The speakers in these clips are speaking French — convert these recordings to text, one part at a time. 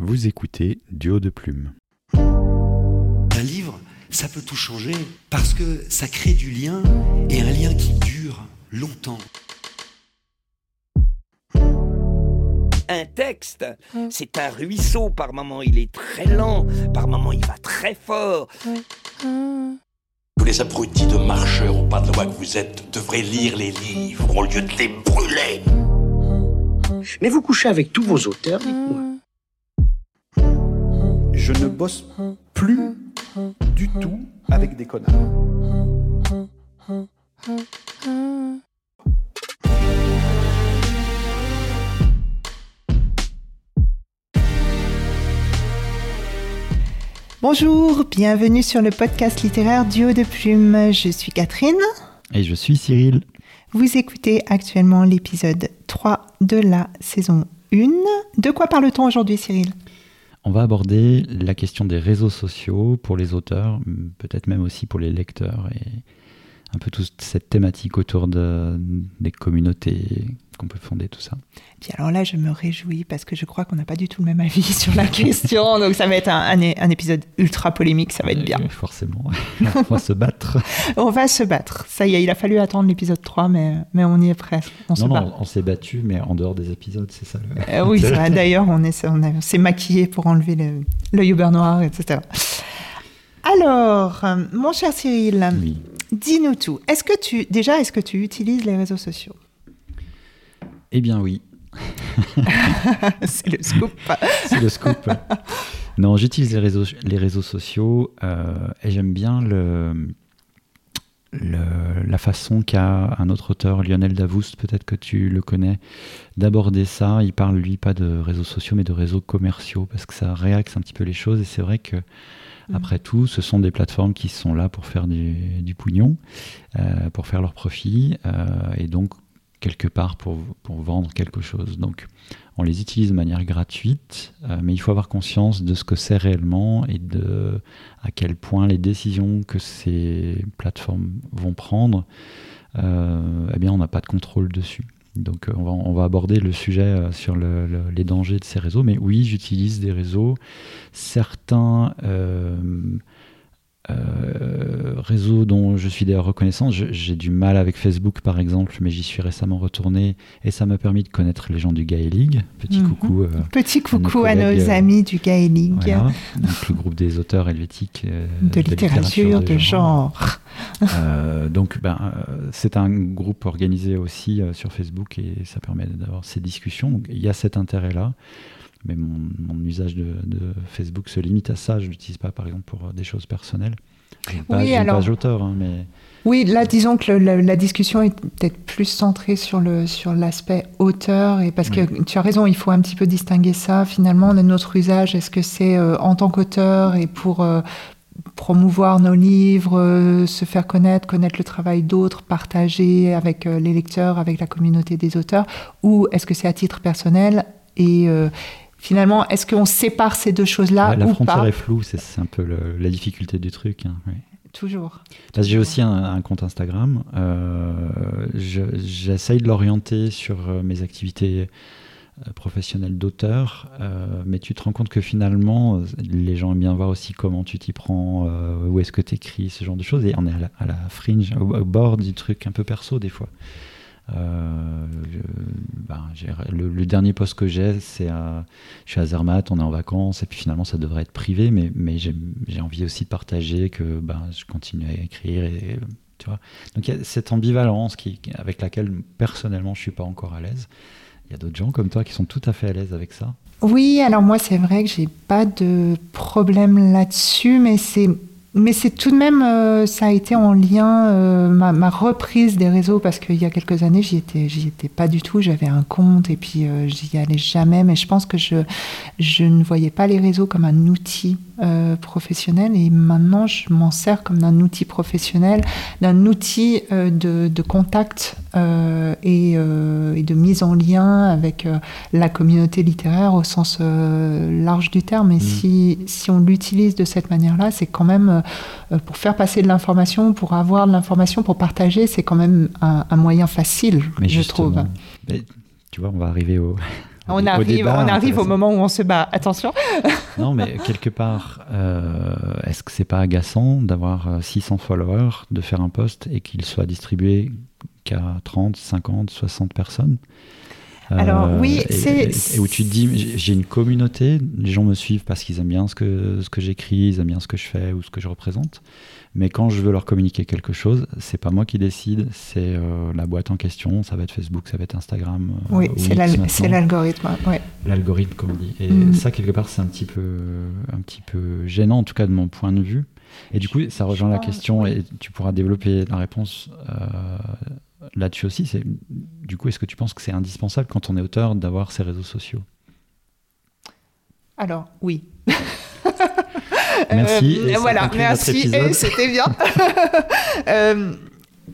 Vous écoutez Duo de plumes. Un livre, ça peut tout changer parce que ça crée du lien et un lien qui dure longtemps. Un texte, c'est un ruisseau. Par moment, il est très lent. Par moment, il va très fort. Tous les abrutis de marcheurs au pas de loi que vous êtes devraient lire les livres au lieu de les brûler. Mais vous couchez avec tous vos auteurs, dites-moi. Je ne bosse plus du tout avec des connards. Bonjour, bienvenue sur le podcast littéraire Duo de Plumes. Je suis Catherine. Et je suis Cyril. Vous écoutez actuellement l'épisode 3 de la saison 1. De quoi parle-t-on aujourd'hui, Cyril? On va aborder la question des réseaux sociaux pour les auteurs, peut-être même aussi pour les lecteurs, et un peu toute cette thématique autour de, des communautés qu'on peut fonder, tout ça. Puis alors là, je me réjouis parce que je crois qu'on n'a pas du tout le même avis sur la question. Donc ça va être un, un- un épisode ultra polémique, ça va être bien. Euh, forcément, on va se battre. On va se battre. Ça y est, il a fallu attendre l'épisode 3, mais, mais on y est presque. On se non, bat. non, on s'est battu, mais en dehors des épisodes, c'est ça. le- Euh, oui. D'ailleurs, on est- on on s'est maquillé pour enlever le, l'œil au beurre noir, etc. Alors, euh, mon cher Cyril, Oui. dis-nous tout. Est-ce que tu, déjà, est-ce que tu utilises les réseaux sociaux? Eh bien oui, C'est le scoop. c'est le scoop. non, j'utilise les réseaux, les réseaux sociaux euh, et j'aime bien le, le- la façon qu'a un autre auteur, Lionel Davoust, peut-être que tu le connais, d'aborder ça. Il parle, lui, pas de réseaux sociaux, mais de réseaux commerciaux, parce que ça réaxe un petit peu les choses. Et c'est vrai que, après tout, ce sont des plateformes qui sont là pour faire du, du pognon, euh, pour faire leur profit, euh, et donc, quelque part, pour, pour vendre quelque chose. Donc, on les utilise de manière gratuite, euh, mais il faut avoir conscience de ce que c'est réellement et de à quel point les décisions que ces plateformes vont prendre, euh, eh bien, on n'a pas de contrôle dessus. Donc, euh, on va, on va aborder le sujet sur le- le- les dangers de ces réseaux. Mais oui, j'utilise des réseaux. Certains euh, réseaux dont je suis d'ailleurs reconnaissant, j'ai du mal avec Facebook par exemple, mais j'y suis récemment retourné et ça m'a permis de connaître les gens du Gaelic. Petit Mhm. coucou. euh, Petit coucou à nos euh, amis du Gaelic, voilà. Donc, le groupe des auteurs helvétiques euh, de littérature de genre. Euh, donc, ben, c'est un groupe organisé aussi sur Facebook et ça permet d'avoir ces discussions. Il y a cet intérêt-là. Mais mon, mon usage de, de Facebook se limite à ça. Je l'utilise pas, par exemple, pour euh, des choses personnelles. J'ai une page, Oui, une alors- page auteur, hein, mais Oui, là, disons que le- la, la discussion est peut-être plus centrée sur le sur l'aspect auteur et parce que tu as raison, il faut un petit peu distinguer ça. Finalement, notre usage, est-ce que c'est euh, en tant qu'auteur et pour euh, promouvoir nos livres, euh, se faire connaître, connaître le travail d'autres, partager avec euh, les lecteurs, avec la communauté des auteurs, ou est-ce que c'est à titre personnel et euh, Finalement, est-ce qu'on sépare ces deux choses-là Ouais, la ou frontière pas est floue. C'est un peu le- la difficulté du truc. hein, oui. Toujours. Là, j'ai aussi un, un compte Instagram. Euh, je- J'essaye de l'orienter sur euh, mes activités euh, professionnelles d'auteur, euh, mais tu te rends compte que finalement, les gens aiment bien voir aussi comment tu t'y prends, euh, où est-ce que tu écris, ce genre de choses, et on est à la, à la fringe, au, au bord du truc un peu perso des fois. Euh, ben, le, dernier poste que j'ai, c'est à, je suis à Zermatt, on est en vacances, et puis finalement ça devrait être privé, mais, j'ai envie aussi de partager que ben, je continue à écrire, et, tu vois. Donc il y a cette ambivalence avec laquelle personnellement je suis pas encore à l'aise. Il y a d'autres gens comme toi qui sont tout à fait à l'aise avec ça. Oui, alors moi, c'est vrai que j'ai pas de problème là-dessus, mais c'est. Mais c'est tout de même, euh, ça a été en lien, euh, ma, ma reprise des réseaux, parce qu'il y a quelques années, j'y étais, j'y étais pas du tout. J'avais un compte et puis euh, j'y allais jamais. Mais je pense que je, je ne voyais pas les réseaux comme un outil professionnel. Et maintenant, je m'en sers comme d'un outil professionnel, d'un outil de, de contact et, et de mise en lien avec la communauté littéraire au sens large du terme. Et si, si on l'utilise de cette manière-là, c'est quand même pour faire passer de l'information, pour avoir de l'information, pour partager, c'est quand même un, un moyen facile, Mais je trouve. mais tu vois, on va arriver au, On arrive, on arrive au moment où on se bat. Attention. non, mais quelque part, est-ce que c'est pas agaçant d'avoir 600 followers, de faire un post et qu'il soit distribué qu'à 30, 50, 60 personnes? Alors euh, oui, c'est... Et, où tu te dis, j'ai une communauté, les gens me suivent parce qu'ils aiment bien ce que, ce que j'écris, ils aiment bien ce que je fais ou ce que je représente. Mais quand je veux leur communiquer quelque chose, c'est pas moi qui décide, c'est euh, la boîte en question, ça va être Facebook, ça va être Instagram. Euh, oui, c'est l'algorithme. Ouais. L'algorithme, comme on dit. Et mm. ça, quelque part, c'est un petit peu, un petit peu gênant, en tout cas de mon point de vue. Et du coup, ça rejoint la question, et tu pourras développer la réponse là-dessus aussi, c'est du coup, est-ce que tu penses que c'est indispensable quand on est auteur d'avoir ces réseaux sociaux? Alors, oui. merci. Euh, voilà, merci. C'était bien. Euh,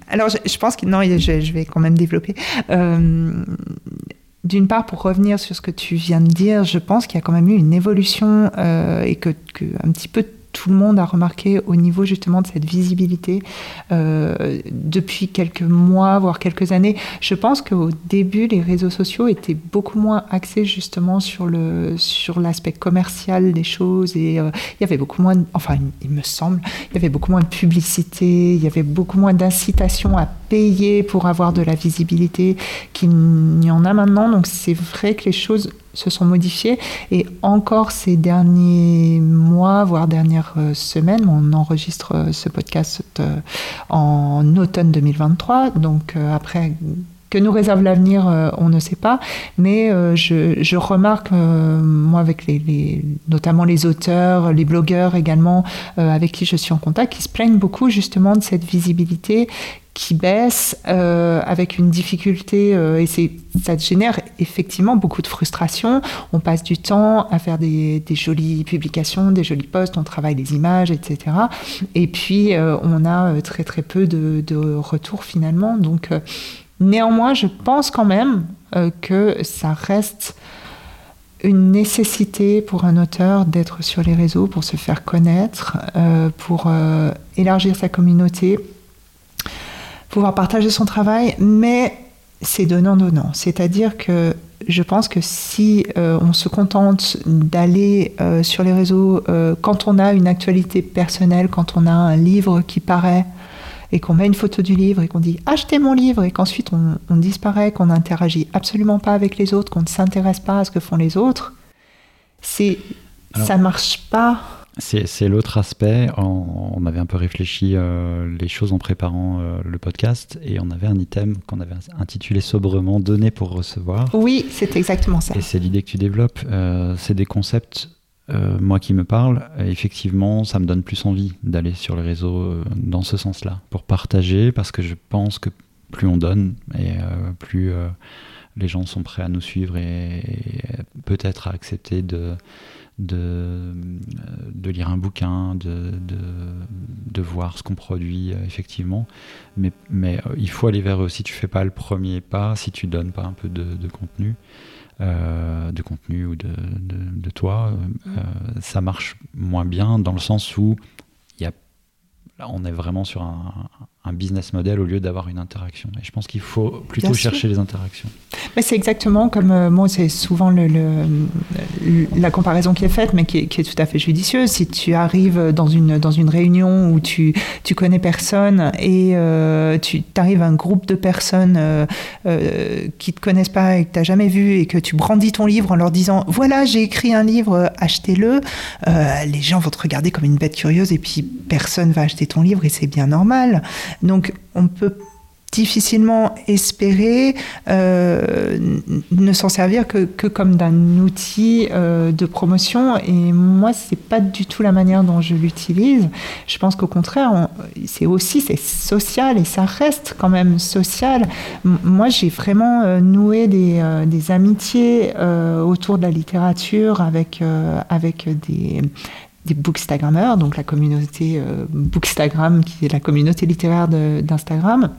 alors, je, pense que non, je, vais quand même développer. Euh, d'une part, pour revenir sur ce que tu viens de dire, je pense qu'il y a quand même eu une évolution et que, que, un petit peu tout le monde a remarqué au niveau justement de cette visibilité euh, depuis quelques mois, voire quelques années. Je pense qu'au début, les réseaux sociaux étaient beaucoup moins axés justement sur le sur l'aspect commercial des choses et euh, il y avait beaucoup moins, enfin il me semble, il y avait beaucoup moins de publicité, il y avait beaucoup moins d'incitation à payer pour avoir de la visibilité qu'il n'y en a maintenant. Donc c'est vrai que les choses se sont modifiés. Et encore ces derniers mois, voire dernières euh, semaines, on enregistre euh, ce podcast euh, en automne 2023. Donc après que nous réserve l'avenir, on ne sait pas. Mais je, remarque, moi, avec les, notamment les auteurs, les blogueurs également, avec qui je suis en contact, qui se plaignent beaucoup justement de cette visibilité qui baisse euh, avec une difficulté euh, et c'est ça génère effectivement beaucoup de frustration. On passe du temps à faire des, jolies publications, des jolis posts, on travaille des images, etc. Et puis euh, on a très très peu de, de retours finalement. Donc néanmoins, je pense quand même que ça reste une nécessité pour un auteur d'être sur les réseaux pour se faire connaître, pour élargir sa communauté pouvoir partager son travail, mais c'est donnant-donnant. C'est-à-dire que je pense que si euh, on se contente d'aller euh, sur les réseaux euh, quand on a une actualité personnelle, quand on a un livre qui paraît et qu'on met une photo du livre et qu'on dit achetez mon livre et qu'ensuite on, on disparaît, qu'on n'interagit absolument pas avec les autres, qu'on ne s'intéresse pas à ce que font les autres, c'est ça marche pas c'est l'autre aspect. On, avait un peu réfléchi euh, les choses en préparant euh, le podcast et on avait un item qu'on avait intitulé sobrement Donner pour recevoir. Oui, c'est exactement ça. Et c'est l'idée que tu développes. Euh, c'est des concepts, moi qui me parle. effectivement, ça me donne plus envie d'aller sur les réseaux dans ce sens-là pour partager parce que je pense que plus on donne et plus les gens sont prêts à nous suivre et peut-être à accepter de de, de lire un bouquin, de, de, voir ce qu'on produit euh, effectivement. Mais, mais euh, il faut aller vers eux. Si tu fais pas le premier pas, si tu donnes pas un peu de, contenu, euh, de contenu ou de, de toi, ça marche moins bien dans le sens où y a, là, on est vraiment sur un, un business model au lieu d'avoir une interaction. Et je pense qu'il faut plutôt chercher les interactions. Mais c'est exactement comme euh, moi, c'est souvent le, la comparaison qui est faite, mais qui est, qui est, tout à fait judicieuse. Si tu arrives dans une, dans une réunion où tu, tu connais personne et euh, tu arrives à un groupe de personnes euh, qui ne te connaissent pas et que tu n'as jamais vu et que tu brandis ton livre en leur disant Voilà, j'ai écrit un livre, achetez-le, les gens vont te regarder comme une bête curieuse et puis personne va acheter ton livre et c'est bien normal. Donc on peut difficilement espérer euh, ne s'en servir que, comme d'un outil euh, de promotion. Et moi, c'est pas du tout la manière dont je l'utilise. Je pense qu'au contraire, c'est aussi c'est social et ça reste quand même social. moi, j'ai vraiment euh, noué des, des amitiés autour de la littérature avec avec des des bookstagrammeurs, donc la communauté euh, Bookstagram, qui est la communauté littéraire d'Instagram.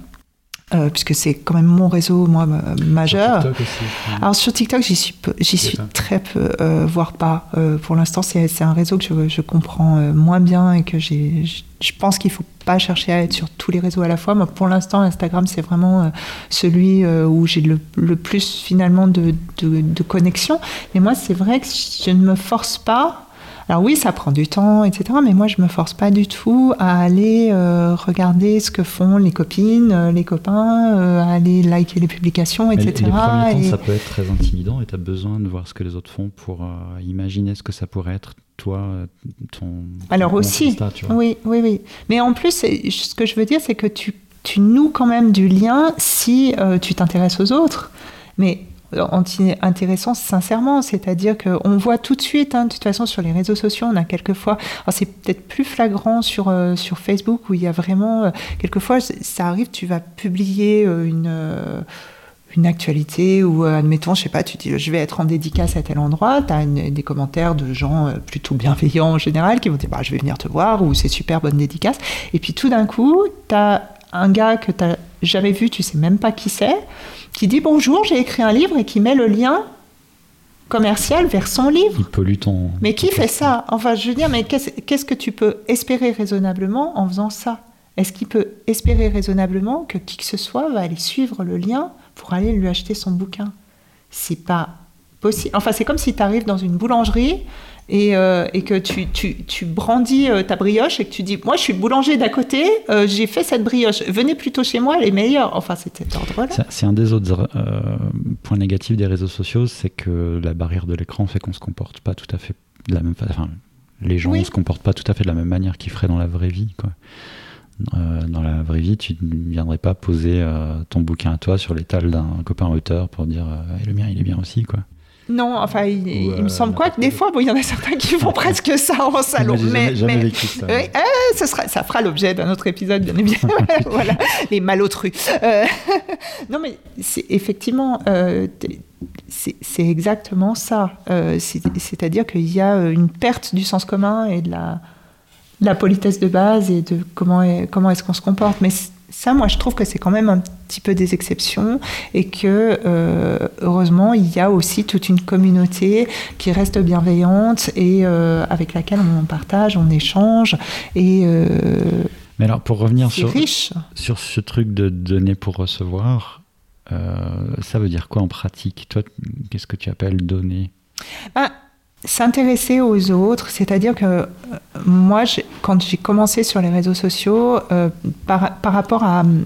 euh, puisque c'est quand même mon réseau moi majeur. Sur TikTok aussi. Alors sur TikTok, j'y suis, j'y suis très peu, euh, voire pas. Euh, pour l'instant, c'est un réseau que je, je comprends moins bien et que j'ai, je- pense qu'il faut pas chercher à être sur tous les réseaux à la fois. Moi, pour l'instant, Instagram, c'est vraiment celui où j'ai le, le plus finalement de, de, de connexion. Mais moi, c'est vrai que je ne me force pas. Alors oui, ça prend du temps, etc. Mais moi, je me force pas du tout à aller euh, regarder ce que font les copines, euh, les copains, euh, à aller liker les publications, Mais etc. les premiers temps, Et- ça peut être très intimidant et tu as besoin de voir ce que les autres font pour euh, imaginer ce que ça pourrait être, toi, ton. Alors ton aussi, constat, tu vois. oui, oui, oui. Mais en plus, ce que je veux dire, c'est que tu, tu noues quand même du lien si tu t'intéresses aux autres. Mais intéressant sincèrement, c'est-à-dire qu'on voit tout de suite, hein, de toute façon, sur les réseaux sociaux, on a quelquefois, alors c'est peut-être plus flagrant sur, euh, sur Facebook, où il y a vraiment, euh, quelquefois, ça arrive, tu vas publier euh, une... une actualité ou admettons, je sais pas, tu dis je vais être en dédicace à tel endroit, tu as des commentaires de gens plutôt bienveillants en général qui vont dire bah, je vais venir te voir ou c'est super bonne dédicace. Et puis tout d'un coup, tu as un gars que tu jamais vu, tu sais même pas qui c'est, qui dit bonjour, j'ai écrit un livre et qui met le lien commercial vers son livre. Il pollue ton. Mais qui fait ça? Enfin, je veux dire, mais qu'est-ce qu'est-ce que tu peux espérer raisonnablement en faisant ça? Est-ce qu'il peut espérer raisonnablement que qui que ce soit va aller suivre le lien pour aller lui acheter son bouquin? C'est pas possible. Enfin, c'est comme si tu arrives dans une boulangerie et, euh, et que tu, tu, tu brandis euh, ta brioche et que tu dis Moi, je suis le boulanger d'à côté, euh, j'ai fait cette brioche, venez plutôt chez moi, elle est meilleure. Enfin, c'était cet ordre-là. C'est- C'est un des autres points négatifs des réseaux sociaux, c'est que la barrière de l'écran fait qu'on se comporte pas tout à fait de la même façon. Enfin, les gens ne Oui. se comportent pas tout à fait de la même manière qu'ils feraient dans la vraie vie. Quoi. Dans la vraie vie, tu ne viendrais pas poser ton bouquin à toi sur l'étal d'un copain auteur pour dire Eh, le mien il est bien aussi. Quoi. Non, enfin, il, il me semble quoi que des fois, bon, il y en a certains qui font presque ça en salon. Mais, jamais, jamais mais- vécu ça. Oui, ce sera, ça fera l'objet d'un autre épisode, bien évidemment. voilà, les malotrus. Euh, non, mais c'est effectivement, euh, c'est exactement ça. Euh, c'est- C'est-à-dire qu'il y a une perte du sens commun et de la, de la politesse de base et de comment est, comment est-ce qu'on se comporte. Mais ça, moi, je trouve que c'est quand même un petit peu des exceptions et que, euh, heureusement, il y a aussi toute une communauté qui reste bienveillante et euh, avec laquelle on partage, on échange et euh, Mais alors, pour revenir sur, riche. sur ce truc de donner pour recevoir, ça veut dire quoi en pratique? Toi, qu'est-ce que tu appelles donner? Ben, S'intéresser aux autres, c'est-à-dire que euh, moi, quand j'ai commencé sur les réseaux sociaux, euh, par, par rapport à hum,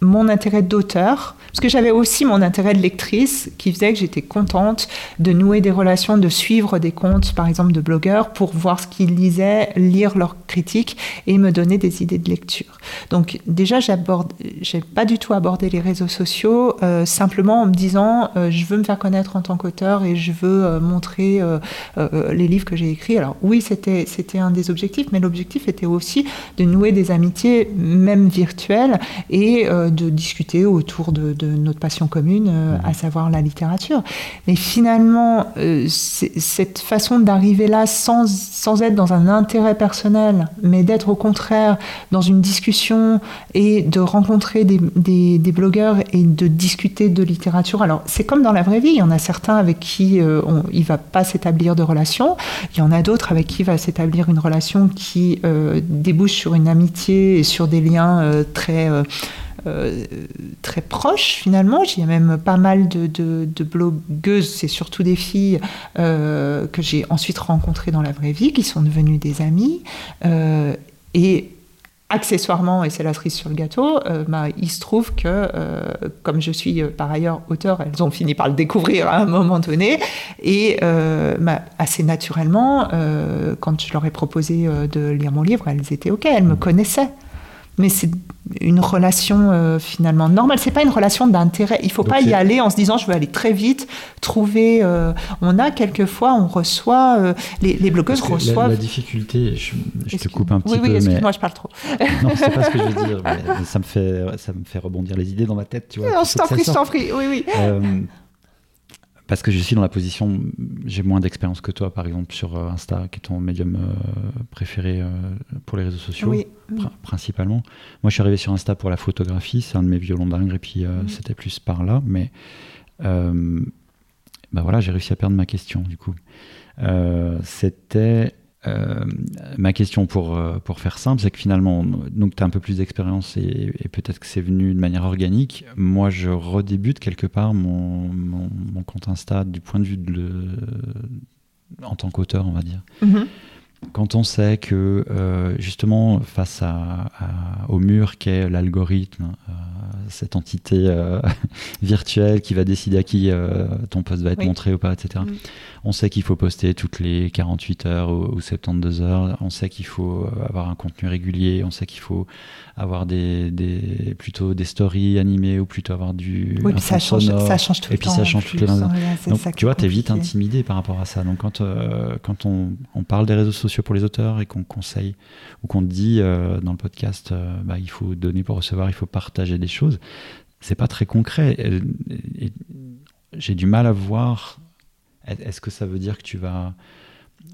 mon intérêt d'auteur, parce que j'avais aussi mon intérêt de lectrice qui faisait que j'étais contente de nouer des relations, de suivre des comptes, par exemple, de blogueurs pour voir ce qu'ils lisaient, lire leurs critiques et me donner des idées de lecture. Donc déjà, j'aborde, j'ai pas du tout abordé les réseaux sociaux euh, simplement en me disant euh, je veux me faire connaître en tant qu'auteur et je veux euh, montrer les livres que j'ai écrits. Alors oui, c'était c'était un des objectifs, mais l'objectif était aussi de nouer des amitiés, même virtuelles, et de discuter autour de, de notre passion commune, euh, à savoir la littérature. Mais finalement, euh, cette façon d'arriver là sans, sans être dans un intérêt personnel, mais d'être au contraire dans une discussion et de rencontrer des, des- des blogueurs et de discuter de littérature. Alors, c'est comme dans la vraie vie, il y en a certains avec qui euh, on, il va pas s'établir de relation, il y en a d'autres avec qui va s'établir une relation qui débouche sur une amitié et sur des liens très... euh, très proches finalement. J'ai même pas mal de, blogueuses, c'est surtout des filles euh, que j'ai ensuite rencontrées dans la vraie vie, qui sont devenues des amies. Euh, et accessoirement, et c'est la cerise sur le gâteau, bah, il se trouve que, comme je suis par ailleurs auteur, elles ont fini par le découvrir à un moment donné. Et bah, assez naturellement, quand je leur ai proposé de lire mon livre, elles étaient OK, elles me connaissaient. Mais c'est une relation euh, finalement normale. C'est pas une relation d'intérêt. Il faut Donc pas y aller en se disant je veux aller très vite, trouver. euh, on a quelquefois, on reçoit euh, les, les blogueuses Parce que la- reçoivent. La, difficulté, je, je te coupe un petit oui, oui, peu, mais excuse-moi, je parle trop. non, c'est pas ce que je veux dire. mais ça me fait, ça me fait rebondir les idées dans ma tête, tu vois. Non, je t'en prie, je t'en prie. Oui, oui. Parce que je suis dans la position, j'ai moins d'expérience que toi, par exemple, sur euh, Insta, qui est ton médium euh, préféré euh, pour les réseaux sociaux, Oui. principalement. Moi, je suis arrivé sur Insta pour la photographie, c'est un de mes violons d'ingres, et puis Mhm. c'était plus par là, mais bah voilà, j'ai réussi à perdre ma question, du coup. C'était. Euh, ma question pour, euh, pour faire simple, c'est que finalement, donc tu as un peu plus d'expérience et, et peut-être que c'est venu de manière organique. Moi, je redébute quelque part mon, mon, mon compte Insta du point de vue de le- en tant qu'auteur, on va dire. Mhm. Quand on sait que euh, justement face à, à- au mur qu'est l'algorithme, euh, cette entité virtuelle qui va décider à qui ton post va être Oui. montré ou pas, etc. Mm. On sait qu'il faut poster toutes les 48 heures ou, ou 72 heures. On sait qu'il faut euh, avoir un contenu régulier. On sait qu'il faut avoir des, des- plutôt des stories animées ou plutôt avoir du Oui, puis ça change, ça change tout Et le puis temps. ça change tout le temps. hein, Donc, tu vois, t'es vite intimidé par rapport à ça. Donc, quand, euh, quand on, on parle des réseaux sociaux pour les auteurs et qu'on conseille ou qu'on dit euh, dans le podcast, euh, bah, il faut donner pour recevoir, il faut partager des choses, c'est pas très concret. Et- et- J'ai du mal à voir. Est-ce que ça veut dire que tu vas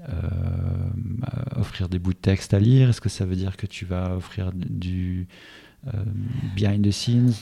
euh, offrir des bouts de texte à lire? Est-ce que ça veut dire que tu vas offrir du euh, behind the scenes?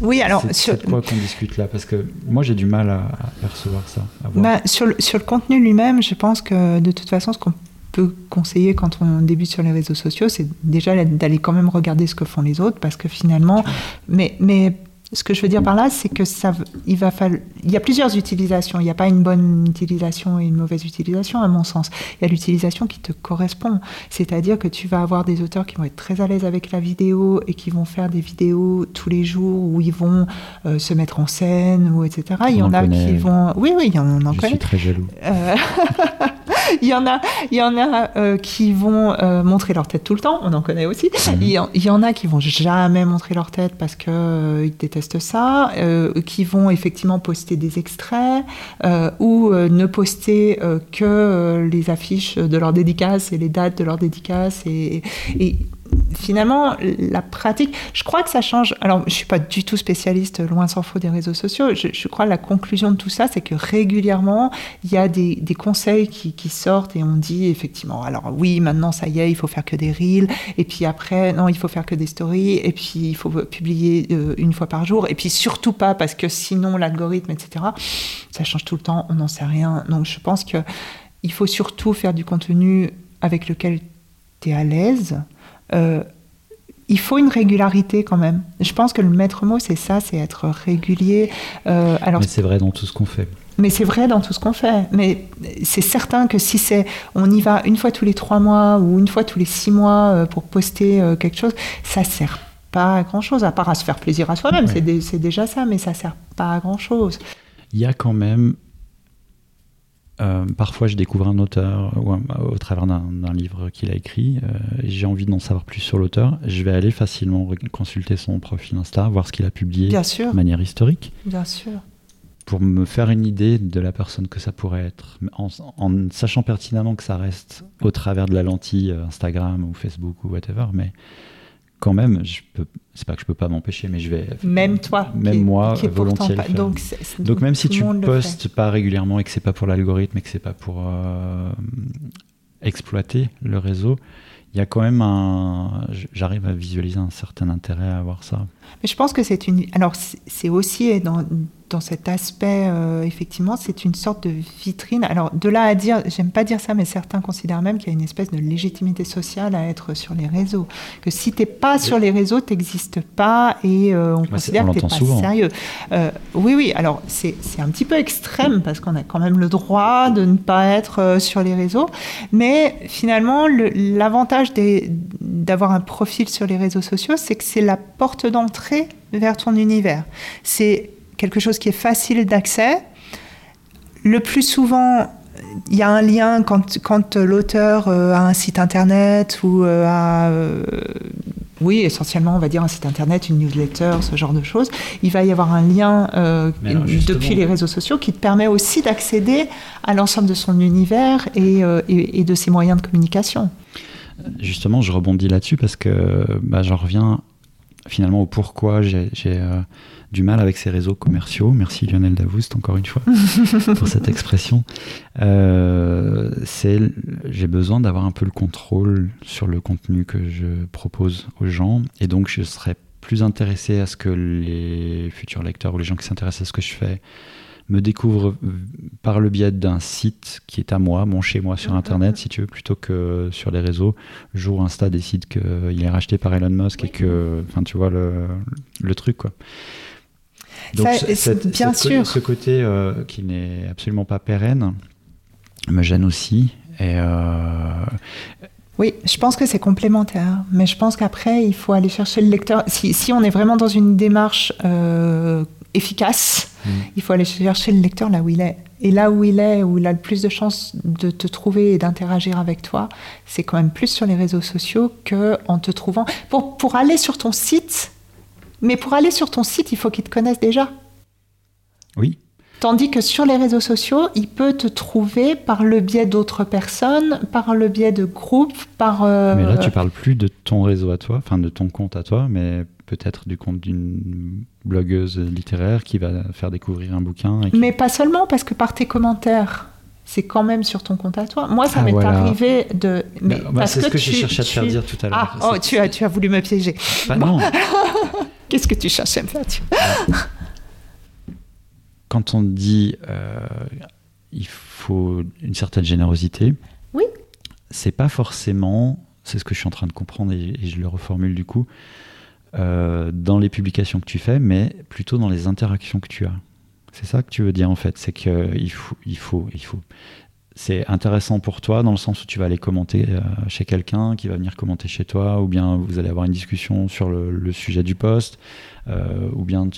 Oui, alors c'est sur, quoi qu'on discute là? Parce que moi j'ai du mal à, à percevoir ça. à voir. bah, sur, le, sur le contenu lui-même, je pense que de toute façon, ce qu'on peut conseiller quand on débute sur les réseaux sociaux, c'est déjà d'aller quand même regarder ce que font les autres, parce que finalement, mais, mais ce que je veux dire par là, c'est que ça, il va falloir, il y a plusieurs utilisations. Il n'y a pas une bonne utilisation et une mauvaise utilisation, à mon sens. Il y a l'utilisation qui te correspond. C'est-à-dire que tu vas avoir des auteurs qui vont être très à l'aise avec la vidéo et qui vont faire des vidéos tous les jours où ils vont euh, se mettre en scène ou etc. Il y en a connaît. qui vont, oui, oui, il y en, en je connaît. suis très jaloux. Euh, il y en a, il y en a euh, qui vont euh, montrer leur tête tout le temps, on en connaît aussi. Mhm. Il, y en, il y en a qui vont jamais montrer leur tête parce que euh, ils détestent ça, euh, qui vont effectivement poster des extraits euh, ou euh, ne poster que les affiches de leurs dédicaces et les dates de leurs dédicaces et finalement, la pratique, je crois que ça change. Alors, je suis pas du tout spécialiste, loin s'en faut, des réseaux sociaux. Je, crois que la conclusion de tout ça, c'est que régulièrement, il y a des, conseils qui, qui sortent et on dit effectivement, alors oui, maintenant, ça y est, il faut faire que des reels. Et puis après, non, il faut faire que des stories. Et puis, il faut publier euh, une fois par jour. Et puis, surtout pas, parce que sinon, l'algorithme, etc., ça change tout le temps, on n'en sait rien. Donc, je pense que il faut surtout faire du contenu avec lequel tu es à l'aise. Euh, il faut une régularité quand même. Je pense que le maître mot, c'est ça, c'est être régulier. Euh, alors, Mais c'est vrai dans tout ce qu'on fait. mais c'est vrai dans tout ce qu'on fait. Mais c'est certain que si c'est, on y va une fois tous les trois mois ou une fois tous les six mois euh, pour poster quelque chose, ça sert pas à grand chose, à part à se faire plaisir à soi-même. Ouais. C'est déjà ça, mais ça sert pas à grand chose. Il y a quand même. Euh, parfois, je découvre un auteur ou un- au travers d'un livre qu'il a écrit. euh, J'ai envie d'en savoir plus sur l'auteur. Je vais aller facilement consulter son profil Insta, voir ce qu'il a publié Bien sûr, de manière historique, bien sûr. pour me faire une idée de la personne que ça pourrait être, en, en sachant pertinemment que ça reste au travers de la lentille euh, Instagram ou Facebook ou whatever. Mais quand même, je peux. C'est pas que je peux pas m'empêcher, mais je vais. Même toi, Même qui moi, qui volontiers. Donc, Donc même si tu postes pas régulièrement et que c'est pas pour l'algorithme et que c'est pas pour euh, exploiter le réseau, il y a quand même un. J'arrive à visualiser un certain intérêt à avoir ça. Mais je pense que c'est une. Alors, c'est c'est aussi dans, dans cet aspect, euh, effectivement, c'est une sorte de vitrine. Alors, de là à dire, j'aime pas dire ça, mais certains considèrent même qu'il y a une espèce de légitimité sociale à être sur les réseaux. Que si t'es pas sur les réseaux, t'existes pas et euh, on c'est- considère on que t'es pas souvent. sérieux. Euh, oui, oui. Alors, c'est un petit peu extrême parce qu'on a quand même le droit de ne pas être sur les réseaux. Mais finalement, le- l'avantage d'avoir un profil sur les réseaux sociaux, c'est que c'est la porte d'entrée vers ton univers. C'est quelque chose qui est facile d'accès. Le plus souvent, il y a un lien quand, quand l'auteur euh, a un site internet ou euh, a, euh, oui, essentiellement, on va dire un site internet, une newsletter, ce genre de choses. Il va y avoir un lien euh, alors, depuis les réseaux sociaux qui te permet aussi d'accéder à l'ensemble de son univers et, euh, et- et de ses moyens de communication. Justement, je rebondis là-dessus parce que bah, j'en reviens finalement au pourquoi j'ai euh, du mal avec ces réseaux commerciaux. Merci Lionel Davoust encore une fois pour cette expression. Euh, c'est j'ai besoin d'avoir un peu le contrôle sur le contenu que je propose aux gens et donc je serais plus intéressé à ce que les futurs lecteurs ou les gens qui s'intéressent à ce que je fais me découvre par le biais d'un site qui est à moi, mon chez moi sur Internet, si tu veux, plutôt que sur les réseaux. Jour Insta décide qu'il est racheté par Elon Musk et que, enfin, tu vois le, le truc, quoi. Donc, bien sûr. ce côté euh, qui n'est absolument pas pérenne me gêne aussi. Et euh, Oui, je pense que c'est complémentaire, mais je pense qu'après, il faut aller chercher le lecteur. Si, si, on est vraiment dans une démarche euh, efficace, mm. il faut aller chercher le lecteur là où il est. Et là où il est, où il a le plus de chances de te trouver et d'interagir avec toi, c'est quand même plus sur les réseaux sociaux qu'en te trouvant. Pour, pour aller sur ton site, mais pour aller sur ton site, il faut qu'il te connaisse déjà. Oui. Tandis que sur les réseaux sociaux, il peut te trouver par le biais d'autres personnes, par le biais de groupes, par... Euh, mais là, tu parles plus de ton réseau à toi, enfin de ton compte à toi, mais peut-être du compte d'une blogueuse littéraire qui va faire découvrir un bouquin. Mais pas seulement, parce que par tes commentaires, c'est quand même sur ton compte à toi. Moi, ça ah, m'est arrivé de. Mais bah, c'est ce que, j'ai cherché à te faire dire tout à l'heure. Ah, oh, tu as, tu as voulu me piéger. Bah, non. Qu'est-ce que tu cherchais à me faire dire Quand on dit euh, il faut une certaine générosité, oui. c'est pas forcément, c'est ce que je suis en train de comprendre et je le reformule du coup, euh, dans les publications que tu fais, mais plutôt dans les interactions que tu as. C'est ça que tu veux dire en fait, c'est qu'il faut, il faut, il faut. C'est intéressant pour toi dans le sens où tu vas aller commenter euh, chez quelqu'un qui va venir commenter chez toi, ou bien vous allez avoir une discussion sur le, sujet du poste, euh, ou bien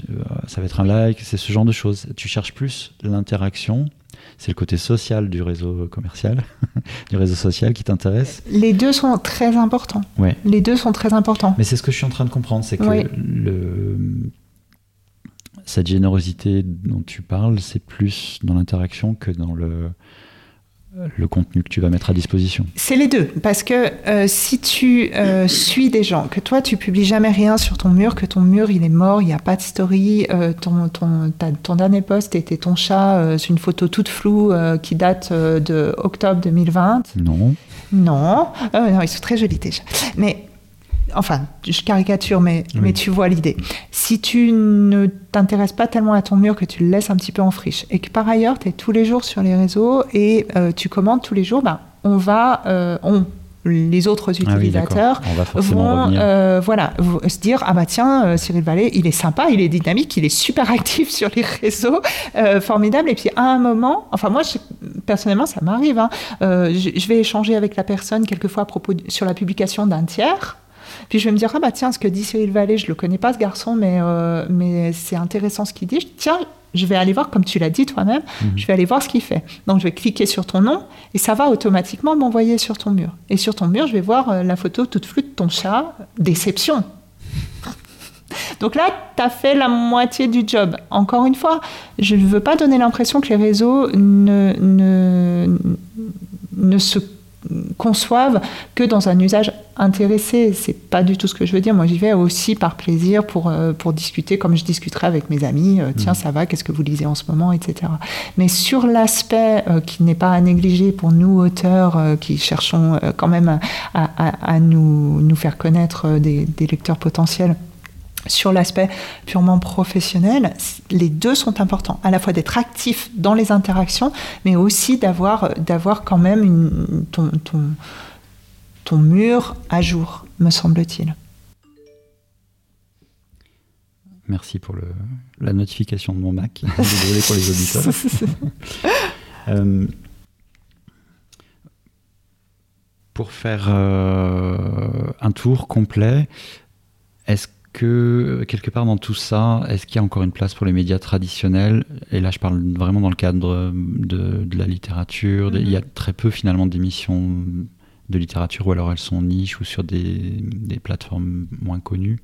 ça va être un like, c'est ce genre de choses. Tu cherches plus l'interaction c'est le côté social du réseau commercial, du réseau social qui t'intéresse Les deux sont très importants. Ouais. Les deux sont très importants. Mais c'est ce que je suis en train de comprendre, c'est que le, cette générosité dont tu parles, c'est plus dans l'interaction que dans le, le contenu que tu vas mettre à disposition C'est les deux, parce que euh, si tu euh, suis des gens, que toi tu publies jamais rien sur ton mur, que ton mur il est mort, il n'y a pas de story, euh, ton, ton, ton, dernier post était ton chat, c'est une photo toute floue qui date de octobre 2020. Non. Non, non, ils sont très jolis déjà. Mais enfin, je caricature, mais, mais tu vois l'idée. Si tu ne t'intéresses pas tellement à ton mur que tu le laisses un petit peu en friche et que par ailleurs, tu es tous les jours sur les réseaux et euh, tu commandes tous les jours, ben, on va, euh, on, les autres ah utilisateurs vont euh, voilà, se dire ah bah tiens Cyril Vallée il est sympa il est dynamique il est super actif sur les réseaux formidable. Et puis à un moment enfin moi personnellement ça m'arrive hein, je, je, vais échanger avec la personne quelquefois à propos sur la publication d'un tiers puis je vais me dire, ah bah tiens, ce que dit Cyril Vallée, je le connais pas ce garçon, mais, euh, mais c'est intéressant ce qu'il dit. Tiens, je vais aller voir, comme tu l'as dit toi-même, mhm. je vais aller voir ce qu'il fait. Donc je vais cliquer sur ton nom et ça va automatiquement m'envoyer sur ton mur. Et sur ton mur, je vais voir euh, la photo toute flue de ton chat. Déception. Donc là, tu as fait la moitié du job. Encore une fois, je ne veux pas donner l'impression que les réseaux ne, ne, ne se conçoivent que dans un usage intéressé. C'est pas du tout ce que je veux dire. Moi, j'y vais aussi par plaisir pour, euh, pour discuter comme je discuterai avec mes amis. Euh, tiens, mm. ça va, qu'est-ce que vous lisez en ce moment, etc. Mais sur l'aspect euh, qui n'est pas à négliger pour nous, auteurs, qui cherchons quand même à, à, nous, nous, faire connaître des, des lecteurs potentiels, sur l'aspect purement professionnel, les deux sont importants, à la fois d'être actif dans les interactions, mais aussi d'avoir, d'avoir quand même une, ton, ton, ton mur à jour, me semble-t-il. Merci pour le, la notification de mon Mac. Désolé pour les auditeurs. euh, pour faire euh, un tour complet, est-ce que quelque part dans tout ça, est-ce qu'il y a encore une place pour les médias traditionnels? Et là, je parle vraiment dans le cadre de, la littérature. Il y a très peu finalement d'émissions de littérature, ou alors elles sont niches ou sur des, plateformes moins connues.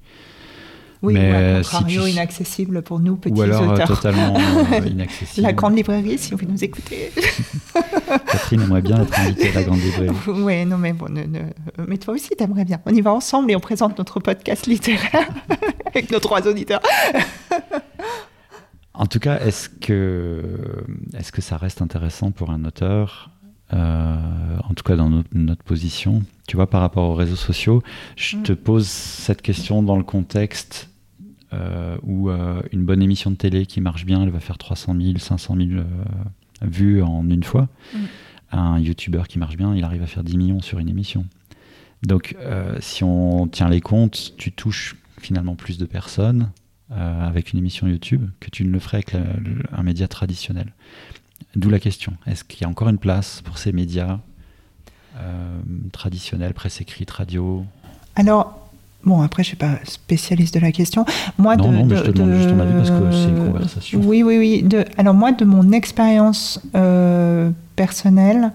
Oui, Mais, ou euh, contrario, si tu- inaccessible pour nous, petits Ou alors euh, auteurs. totalement euh, inaccessible. La grande librairie, si vous nous écoutez. Catherine aimerait bien être invitée à la grande librairie. oui, non, mais bon, ne- ne- mais toi aussi, t'aimerais bien. On y va ensemble et on présente notre podcast littéraire avec nos trois auditeurs. En tout cas, est-ce que, est que ça reste intéressant pour un auteur, euh, en tout cas dans notre, notre position, tu vois, par rapport aux réseaux sociaux Je Mm. te pose cette question dans le contexte euh, où euh, une bonne émission de télé qui marche bien, elle va faire 300 000, 500 000 euh, vues en une fois. Mm. Un YouTuber qui marche bien, il arrive à faire 10 millions sur une émission. Donc, euh, si on tient les comptes, tu touches finalement plus de personnes euh, avec une émission YouTube que tu ne le ferais avec la- le- un média traditionnel. D'où la question est-ce qu'il y a encore une place pour ces médias euh, traditionnels, presse écrite, radio? Alors, bon, après, je suis pas spécialiste de la question. Moi, Non, de, non, mais de- je te demande juste ton avis parce que c'est une de- conversation. Oui, oui, oui. De, alors, moi, de mon expérience euh, personnelle,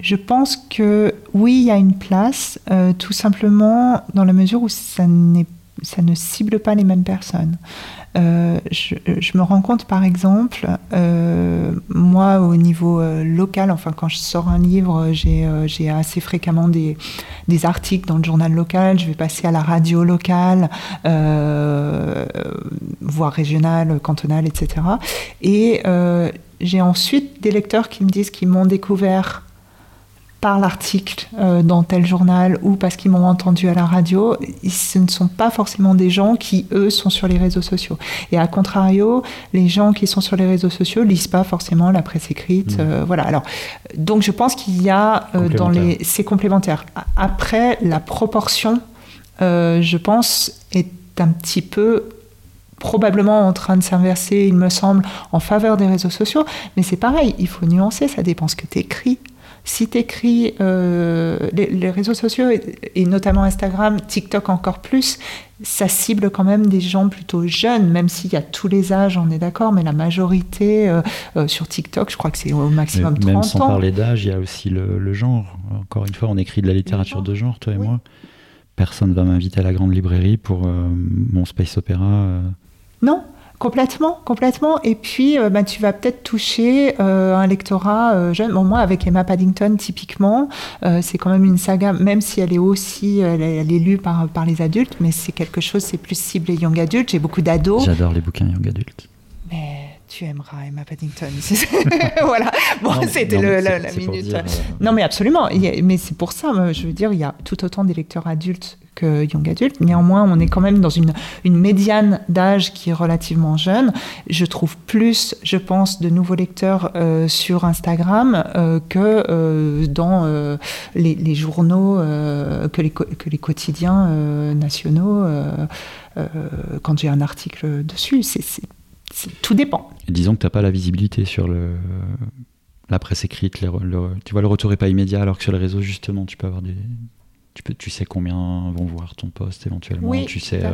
je pense que oui, il y a une place, euh, tout simplement dans la mesure où ça, ça ne cible pas les mêmes personnes. Euh, je, me rends compte, par exemple, euh, moi, au niveau euh, local, enfin, quand je sors un livre, j'ai assez fréquemment des, articles dans le journal local, je vais passer à la radio locale, voire régionale, cantonale, etc. Et j'ai ensuite des lecteurs qui me disent qu'ils m'ont découvert par l'article euh, dans tel journal ou parce qu'ils m'ont entendu à la radio, ce ne sont pas forcément des gens qui, eux, sont sur les réseaux sociaux. Et à contrario, les gens qui sont sur les réseaux sociaux lisent pas forcément la presse écrite. Mmh. euh, voilà. Alors, donc je pense qu'il y a euh, dans les... C'est complémentaire. Après, la proportion, je pense, est un petit peu probablement en train de s'inverser, il me semble, en faveur des réseaux sociaux. Mais c'est pareil, il faut nuancer, ça dépend ce que tu écris. Si tu écris les, les réseaux sociaux, et, et notamment Instagram, TikTok encore plus, ça cible quand même des gens plutôt jeunes, même s'il y a tous les âges, on est d'accord, mais la majorité euh, euh, sur TikTok, je crois que c'est au maximum Mais 30 Même sans ans. parler d'âge, il y a aussi le, le genre. Encore une fois, on écrit de la littérature de genre, toi et Oui. moi. Personne va m'inviter à la grande librairie pour euh, mon space opéra. euh. Non, complètement, complètement. Et puis, euh, bah, tu vas peut-être toucher euh, un lectorat euh, jeune. Moi, avec Emma Paddington, typiquement, c'est quand même une saga, même si elle est aussi, elle est, lue par, par les adultes, mais c'est quelque chose, c'est plus ciblé young adulte. J'ai beaucoup d'ados. J'adore les bouquins young adultes. Tu aimeras Emma Paddington. voilà. Bon, c'était la, la minute. dire, euh, Non, mais absolument. A- mais c'est pour ça, je veux dire, il y a tout autant des lecteurs adultes que young adultes. Néanmoins, on est quand même dans une, une médiane d'âge qui est relativement jeune. Je trouve plus, je pense, de nouveaux lecteurs euh, sur Instagram euh, que dans les, les journaux, que, les, que les quotidiens nationaux, quand j'ai un article dessus. C'est- tout dépend. Disons que tu n'as pas la visibilité sur le, la presse écrite. le- tu vois, le retour n'est pas immédiat, alors que sur les réseaux, justement, tu peux avoir des. Tu, peux, tu sais combien vont voir ton post éventuellement. Oui, tu sais euh,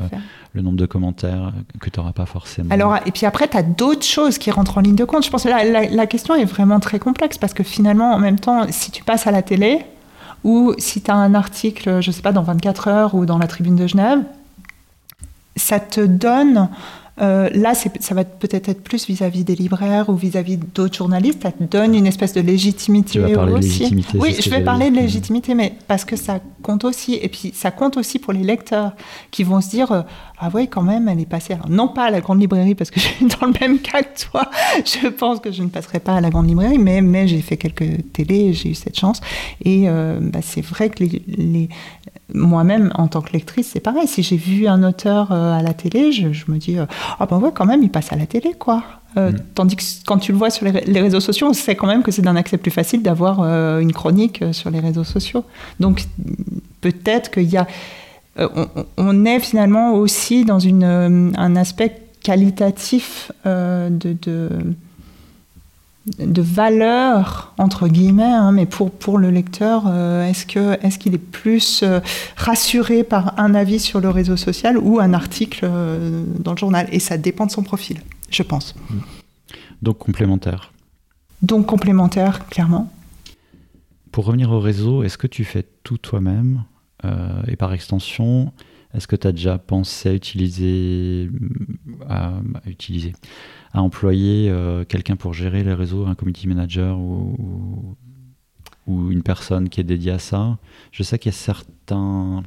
le nombre de commentaires que tu n'auras pas forcément. Alors, et puis après, tu as d'autres choses qui rentrent en ligne de compte. Je pense que la, la- la question est vraiment très complexe parce que finalement, en même temps, si tu passes à la télé ou si tu as un article, je sais pas, dans 24 heures ou dans la Tribune de Genève, ça te donne. Euh, là, ça va peut-être être plus vis-à-vis des libraires ou vis-à-vis d'autres journalistes. Ça te donne une espèce de légitimité Tu vas parler de aussi. légitimité, oui, je vais parler de légitimité, mais parce que ça compte aussi. Et puis, ça compte aussi pour les lecteurs qui vont se dire euh, Ah oui, quand même, elle est passée. Alors, non pas à la grande librairie, parce que je suis dans le même cas que toi. Je pense que je ne passerai pas à la grande librairie, mais, mais j'ai fait quelques télés, j'ai eu cette chance. Et euh, bah, c'est vrai que les, les- moi-même, en tant que lectrice, c'est pareil. Si j'ai vu un auteur euh, à la télé, je, je me dis euh, Ah ben ouais, quand même, il passe à la télé, quoi. Euh, Mm. Tandis que quand tu le vois sur les, ré- les réseaux sociaux, on sait quand même que c'est d'un accès plus facile d'avoir euh, une chronique euh, sur les réseaux sociaux. Donc peut-être qu'il y a, euh, on, on est finalement aussi dans une, un aspect qualitatif de, de, de valeur entre guillemets, hein, mais pour, pour le lecteur, euh, est-ce que est-ce qu'il est plus euh, rassuré par un avis sur le réseau social ou un article euh, dans le journal? Et ça dépend de son profil, je pense. Donc complémentaire. Donc complémentaire, clairement. Pour revenir au réseau, est-ce que tu fais tout toi-même Et par extension, Est-ce que tu as déjà pensé à utiliser, à, à utiliser, à employer euh, quelqu'un pour gérer les réseaux, un community manager ou, ou une personne qui est dédiée à ça? Je sais qu'il y a certains,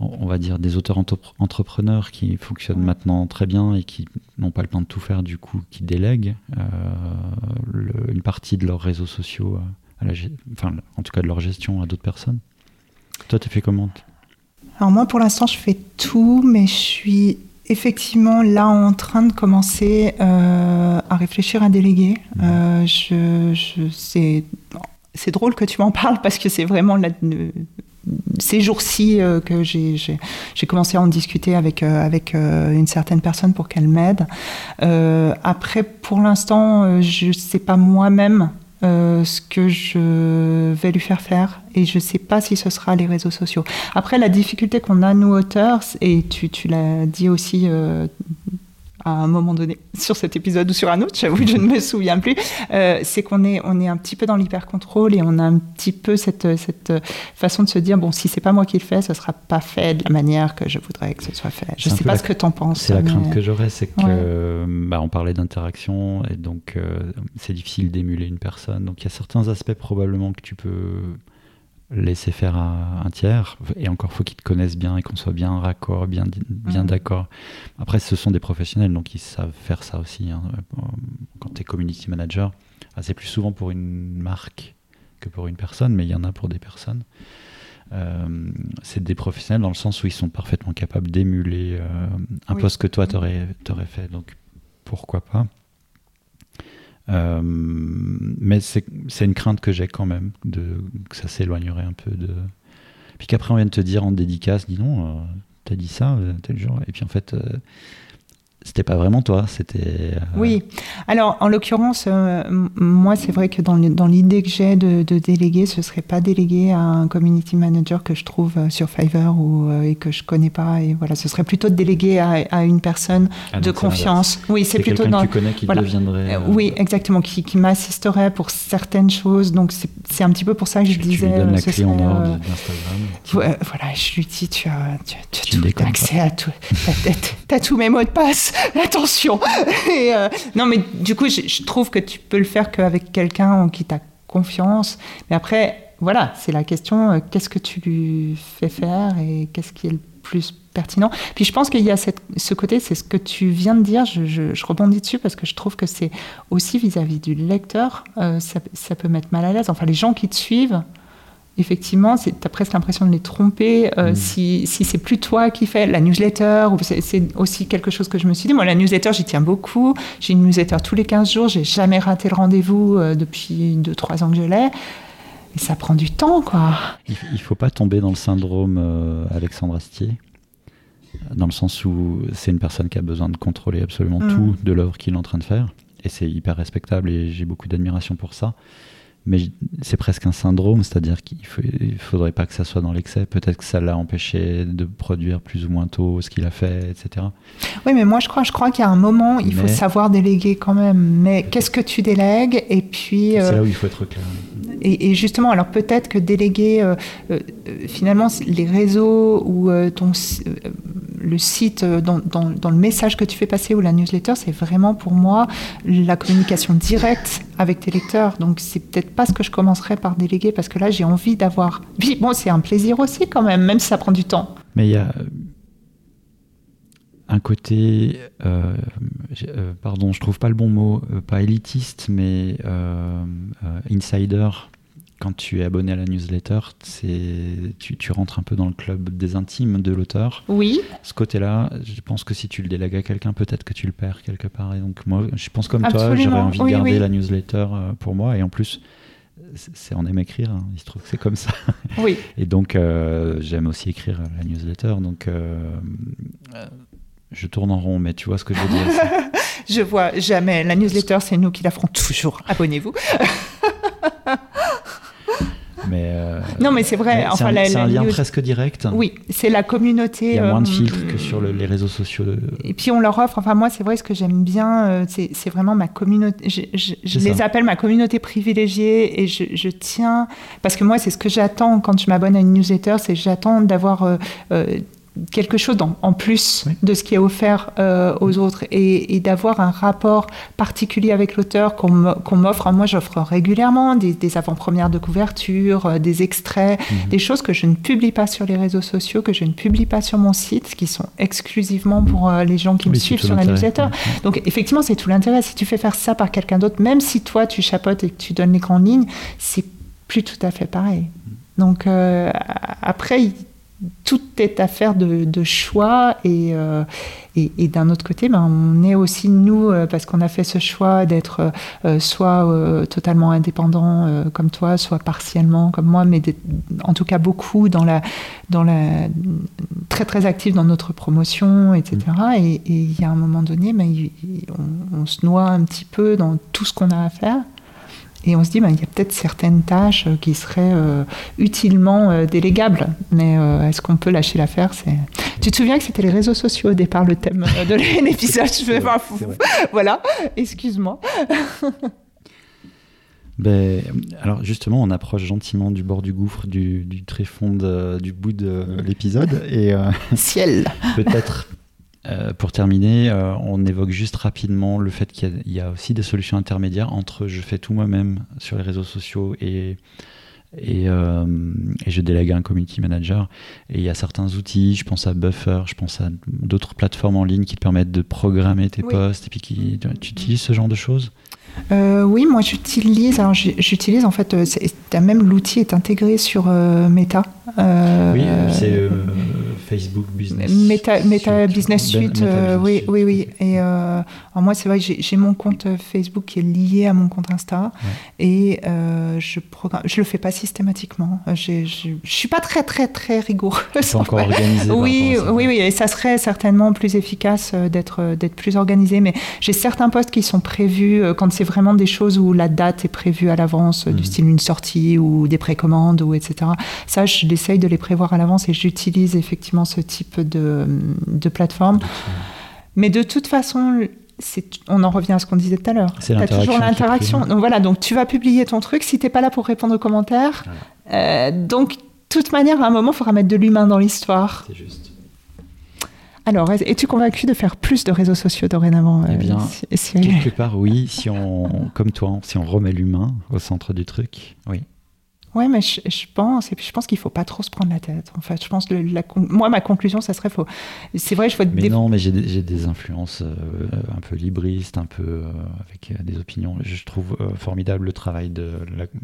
on va dire, des auteurs entrepreneurs qui fonctionnent maintenant très bien et qui n'ont pas le temps de tout faire, du coup, qui délèguent euh, une partie de leurs réseaux sociaux, à la, enfin, en tout cas de leur gestion à d'autres personnes. Toi, tu fais comment Alors moi, pour l'instant, je fais tout, mais je suis effectivement là en train de commencer euh, à réfléchir à déléguer. Mmh. Euh, je, c'est drôle que tu m'en parles parce que c'est vraiment la, ces jours-ci euh, que j'ai commencé à en discuter avec, avec une certaine personne pour qu'elle m'aide. après, pour l'instant, je ne sais pas moi-même euh, ce que je vais lui faire faire et je ne sais pas si ce sera les réseaux sociaux. Après, la difficulté qu'on a, nous auteurs, et tu, tu l'as dit aussi euh, à un moment donné sur cet épisode ou sur un autre, j'avoue, je ne me souviens plus, euh, c'est qu'on est, on est un petit peu dans l'hyper-contrôle et on a un petit peu cette, cette façon de se dire, bon, si c'est pas moi qui le fais, ce sera pas fait de la manière que je voudrais que ce soit fait. Je ne sais pas ce que tu en penses. C'est la crainte que j'aurais, c'est que, bah, on parlait d'interaction et donc euh, c'est difficile d'émuler une personne. Donc il y a certains aspects probablement que tu peux laisser faire à un tiers. Et encore, faut qu'ils te connaissent bien et qu'on soit bien raccord, bien, bien d'accord. Après, ce sont des professionnels, donc ils savent faire ça aussi. Hein. Quand tu es community manager, ah, c'est plus souvent pour une marque que pour une personne, mais il y en a pour des personnes. Euh, c'est des professionnels dans le sens où ils sont parfaitement capables d'émuler euh, un poste que toi, tu aurais, fait. Donc, pourquoi pas? Euh, mais c'est une crainte que j'ai quand même, de, que ça s'éloignerait un peu de. Puis qu'après on vienne te dire en dédicace, dis non, euh, t'as dit ça euh, tel jour. Et puis en fait, c'était pas vraiment toi, c'était. Euh, oui. Alors, en l'occurrence, euh, moi, c'est vrai que dans l'idée que j'ai de, déléguer, ce serait pas déléguer à un community manager que je trouve euh, sur Fiverr ou et que je connais pas. Et voilà, ce serait plutôt de déléguer à, une personne ah, de confiance. Oui, c'est plutôt dans. Que tu connais qui deviendrait. Oui, exactement, qui, qui m'assisterait pour certaines choses. Donc, c'est un petit peu pour ça que je disais. Tu lui donnes la clé en or d'Instagram. Voilà, je lui dis, tu as, tu, as tout accès à tout. Tu as tous mes mots de passe. attention. Euh, non, mais du coup, je, trouve que tu peux le faire qu'avec quelqu'un en qui tu as confiance. Mais après, voilà, c'est la question euh, qu'est-ce que tu lui fais faire et qu'est-ce qui est le plus pertinent. Puis je pense qu'il y a cette, ce côté, c'est ce que tu viens de dire, je, rebondis dessus parce que je trouve que c'est aussi vis-à-vis du lecteur, euh, ça, peut mettre mal à l'aise. Enfin, les gens qui te suivent, effectivement, tu as presque l'impression de les tromper euh, mm. si, si c'est plus toi qui fais la newsletter. C'est aussi quelque chose que je me suis dit. Moi, la newsletter, j'y tiens beaucoup. J'ai une newsletter tous les 15 jours. J'ai jamais raté le rendez-vous euh, depuis 2-3 ans que je l'ai. Et ça prend du temps, quoi. Il ne faut pas tomber dans le syndrome euh, Alexandre Astier, dans le sens où c'est une personne qui a besoin de contrôler absolument mm. tout de l'œuvre qu'il est en train de faire. Et c'est hyper respectable et j'ai beaucoup d'admiration pour ça mais c'est presque un syndrome, c'est-à-dire qu'il ne faudrait pas que ça soit dans l'excès. Peut-être que ça l'a empêché de produire plus ou moins tôt ce qu'il a fait, etc. Oui, mais moi je crois, je crois qu'il y a un moment, il faut savoir déléguer quand même. Mais qu'est-ce que tu délègues? Et puis. C'est là où il faut être clair. Et, justement, alors peut-être que déléguer euh, euh, finalement les réseaux ou euh, ton, le site, dans, dans, dans, le message que tu fais passer ou la newsletter, c'est vraiment pour moi la communication directe avec tes lecteurs. Donc c'est peut-être pas ce que je commencerai par déléguer parce que là j'ai envie d'avoir. Puis bon, c'est un plaisir aussi quand même, même si ça prend du temps. Mais il y a un côté, euh, euh, pardon, je trouve pas le bon mot, euh, pas élitiste, mais insider. Quand tu es abonné à la newsletter, tu, tu, rentres un peu dans le club des intimes de l'auteur. Oui. Ce côté-là, je pense que si tu le délègues à quelqu'un, peut-être que tu le perds quelque part. Et donc moi, je pense comme toi, j'aurais envie de garder la newsletter pour moi. Et en plus, c'est on aime écrire, hein. il se trouve que c'est comme ça. Oui. Et donc j'aime aussi écrire la newsletter. Donc je tourne en rond, mais tu vois ce que je veux dire. je vois jamais. La newsletter, c'est nous qui la ferons toujours. Abonnez-vous. mais euh, non, mais c'est vrai. Enfin, c'est un, lien presque direct. Oui, c'est la communauté. Il y a moins de euh, filtres que sur les réseaux sociaux. Et puis on leur offre. Enfin, moi, c'est vrai, ce que j'aime bien, euh, c'est vraiment ma communauté. Je, les appelle ma communauté privilégiée et je, tiens parce que moi, c'est ce que j'attends quand je m'abonne à une newsletter, c'est j'attends d'avoir quelque chose en, plus de ce qui est offert euh, aux autres et, d'avoir un rapport particulier avec l'auteur qu'on m'offre. Moi, j'offre régulièrement des, avant-premières de couverture, euh, des extraits, mhm. des choses que je ne publie pas sur les réseaux sociaux, que je ne publie pas sur mon site, qui sont exclusivement pour euh, les gens qui me suivent sur la newsletter. Donc, effectivement, c'est tout l'intérêt. Si tu fais faire ça par quelqu'un d'autre, même si toi, tu chapotes et que tu donnes l'écran en ligne, c'est plus tout à fait pareil. Donc, après, tout est affaire de, de choix et, euh, et, et d'un autre côté, ben, on est aussi nous euh, parce qu'on a fait ce choix d'être euh, soit totalement indépendant comme toi, soit partiellement comme moi, mais en tout cas beaucoup dans la, dans la très très actif dans notre promotion, etc. Et il y a un moment donné, ben, on, on se noie un petit peu dans tout ce qu'on a à faire. Et on se dit, ben, il y a peut-être certaines tâches euh, qui seraient euh, utilement euh, délégables, mais est-ce qu'on peut lâcher l'affaire? Tu te souviens que c'était les réseaux sociaux au départ le thème de l'épisode? Je fais pas fou. Voilà, excuse-moi. Ben, alors justement, on approche gentiment du bord du gouffre, du, du tréfonds du bout de l'épisode. Et Ciel Peut-être euh, pour terminer, euh, on évoque juste rapidement le fait qu'il y, a aussi des solutions intermédiaires entre je fais tout moi-même sur les réseaux sociaux et, et, euh, et, je délègue un community manager. Et il y a certains outils, je pense à Buffer, je pense à d'autres plateformes en ligne qui te permettent de programmer tes posts. Et puis qui, tu utilises ce genre de choses? Oui, moi j'utilise, j'utilise en fait, même l'outil est intégré sur Meta. oui, c'est Facebook Business Meta, Meta Business Suite, euh, oui, oui, oui. Et euh, moi, c'est vrai que j'ai mon compte Facebook qui est lié à mon compte Insta et euh, je programme, je le fais pas systématiquement. Je, je, suis pas très, très, très rigoureuse. C'est encore organisé. Oui, oui, oui. Et ça serait certainement plus efficace d'être d'être plus organisé. Mais j'ai certains postes qui sont prévus quand c'est vraiment des choses où la date est prévue à l'avance, du mhm. style une sortie ou des précommandes ou etc. Ça, j'essaye de les prévoir à l'avance et j'utilise effectivement ce type de, de plateforme. Mais de toute façon, on en revient à ce qu'on disait tout à l'heure. Tu as toujours l'interaction. Donc voilà, donc tu vas publier ton truc si tu n'es pas là pour répondre aux commentaires. Euh, donc, de toute manière, à un moment, il faudra mettre de l'humain dans l'histoire. C'est juste. Alors, es-tu convaincu de faire plus de réseaux sociaux dorénavant Eh bien, euh, quelque part, oui. Si on, comme toi, si on remet l'humain au centre du truc, oui. Oui, mais je, pense, et puis je pense qu'il faut pas trop se prendre la tête. En fait, je pense que la, moi, ma conclusion, ça serait faux. C'est vrai, je faut. Mais non, mais j'ai des, influences euh, un peu libristes, un peu euh, avec euh, des opinions. Je trouve formidable le travail de,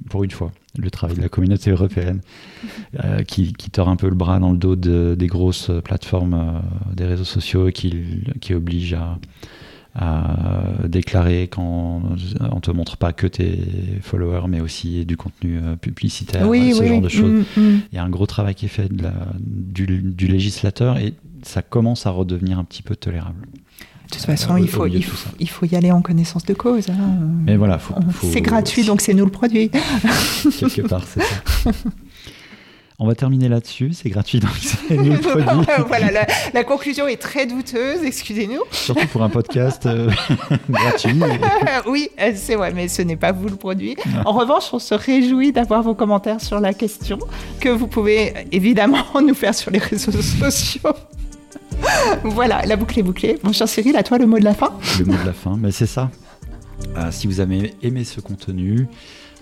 pour une fois, le travail de la communauté européenne, qui, qui tord un peu le bras dans le dos de, des grosses plateformes des réseaux sociaux et qui, qui oblige à à déclarer quand on te montre pas que tes followers, mais aussi du contenu euh, publicitaire, ce genre de choses. Mm, mm. Il y a un gros travail qui est fait de la, du, législateur et ça commence à redevenir un petit peu tolérable. De toute façon, il, faut, il, faut, y aller en connaissance de cause. Hein. Mais voilà, c'est gratuit, donc c'est nous le produit. Quelque part, c'est ça. On va terminer là-dessus, c'est gratuit donc c'est nous le produit. voilà, la, conclusion est très douteuse, excusez-nous. Surtout pour un podcast euh, gratuit. oui, euh, c'est vrai, mais ce n'est pas vous le produit. En revanche, on se réjouit d'avoir vos commentaires sur la question que vous pouvez évidemment nous faire sur les réseaux sociaux. voilà, la boucle est bouclée. Mon cher Cyril, à toi le mot de la fin. Le mot de la fin, mais c'est ça. Euh, si vous avez aimé ce contenu,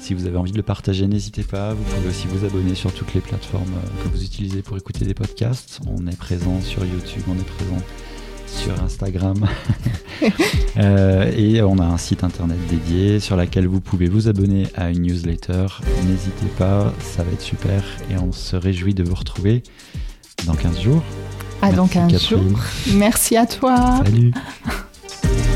si vous avez envie de le partager, n'hésitez pas. Vous pouvez aussi vous abonner sur toutes les plateformes euh, que vous utilisez pour écouter des podcasts. On est présent sur YouTube, on est présent sur Instagram. Euh, et on a un site internet dédié sur lequel vous pouvez vous abonner à une newsletter. N'hésitez pas, ça va être super et on se réjouit de vous retrouver dans 15 jours. Ah, dans 15 jours. Merci à toi. Salut.